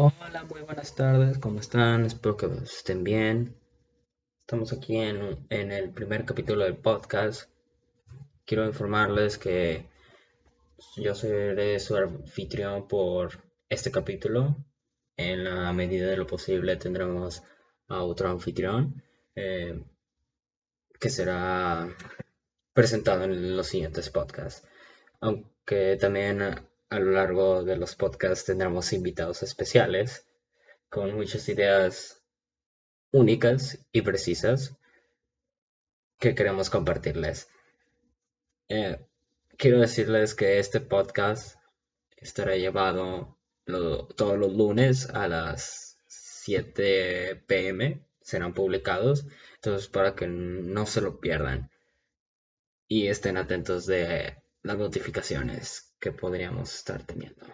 Hola, muy buenas tardes, ¿cómo están? Espero que estén bien. Estamos aquí en, en el primer capítulo del podcast. Quiero informarles que yo seré su anfitrión por este capítulo. En la medida de lo posible tendremos a otro anfitrión eh, que será presentado en los siguientes podcasts. Aunque también a lo largo de los podcasts tendremos invitados especiales con muchas ideas únicas y precisas que queremos compartirles. Eh, quiero decirles que este podcast estará llevado todos los lunes a las 7 pm. Serán publicados. Entonces para que no se lo pierdan. Y estén atentos de las notificaciones que podríamos estar teniendo.